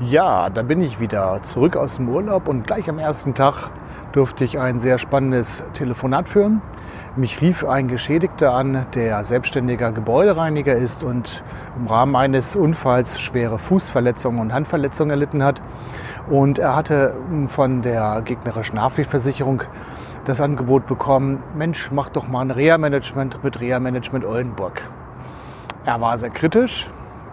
Ja, da bin ich wieder zurück aus dem Urlaub und gleich am ersten Tag durfte ich ein sehr spannendes Telefonat führen. Mich rief ein Geschädigter an, der selbstständiger Gebäudereiniger ist und im Rahmen eines Unfalls schwere Fußverletzungen und Handverletzungen erlitten hat. Und er hatte von der gegnerischen Haftpflichtversicherung das Angebot bekommen, Mensch, mach doch mal ein Reha-Management mit Reha-Management Oldenburg. Er war sehr kritisch,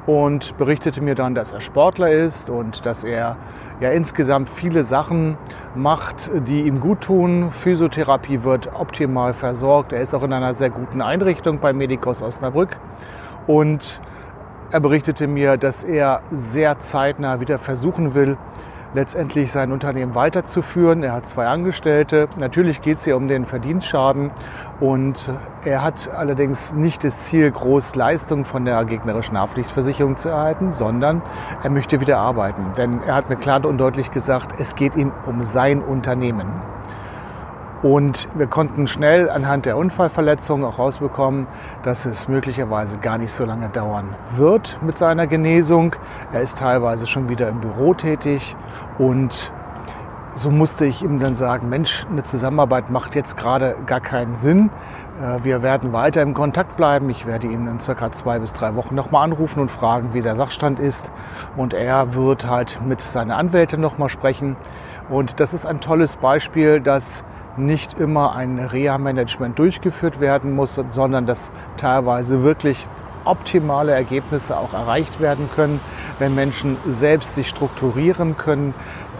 und berichtete mir dann, dass er Sportler ist und dass er ja insgesamt viele Sachen macht, die ihm gut tun. Physiotherapie wird optimal versorgt. Er ist auch in einer sehr guten Einrichtung bei Medicos Osnabrück und er berichtete mir, dass er sehr zeitnah wieder versuchen will, letztendlich sein Unternehmen weiterzuführen. Er hat zwei Angestellte. Natürlich geht es hier um den Verdienstschaden und er hat allerdings nicht das Ziel, groß Leistung von der gegnerischen Haftpflichtversicherung zu erhalten, sondern er möchte wieder arbeiten. Denn er hat mir klar und deutlich gesagt, es geht ihm um sein Unternehmen. Und wir konnten schnell anhand der Unfallverletzungen auch rausbekommen, dass es möglicherweise gar nicht so lange dauern wird mit seiner Genesung. Er ist teilweise schon wieder im Büro tätig und so musste ich ihm dann sagen, Mensch, eine Zusammenarbeit macht jetzt gerade gar keinen Sinn. Äh, wir werden weiter im Kontakt bleiben. Ich werde ihn in circa zwei bis drei Wochen nochmal anrufen und fragen, wie der Sachstand ist. Und er wird halt mit seiner Anwältin nochmal sprechen. Und das ist ein tolles Beispiel, dass nicht immer ein Reha-Management durchgeführt werden muss, sondern dass teilweise wirklich optimale Ergebnisse auch erreicht werden können, wenn Menschen selbst sich strukturieren können,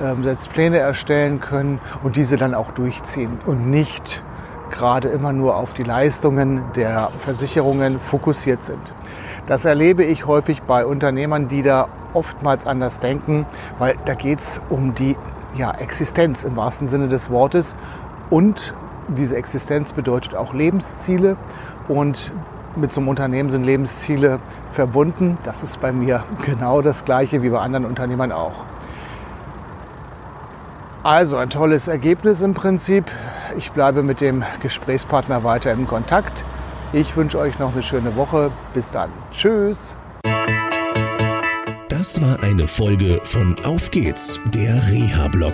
ähm, selbst Pläne erstellen können und diese dann auch durchziehen und nicht gerade immer nur auf die Leistungen der Versicherungen fokussiert sind. Das erlebe ich häufig bei Unternehmern, die da oftmals anders denken, weil da geht es um die ja, Existenz im wahrsten Sinne des Wortes und diese Existenz bedeutet auch Lebensziele und mit so einem Unternehmen sind Lebensziele verbunden. Das ist bei mir genau das gleiche wie bei anderen Unternehmern auch. Also ein tolles Ergebnis im Prinzip. Ich bleibe mit dem Gesprächspartner weiter im Kontakt. Ich wünsche euch noch eine schöne Woche. Bis dann. Tschüss. Das war eine Folge von Auf geht's, der Reha-Blog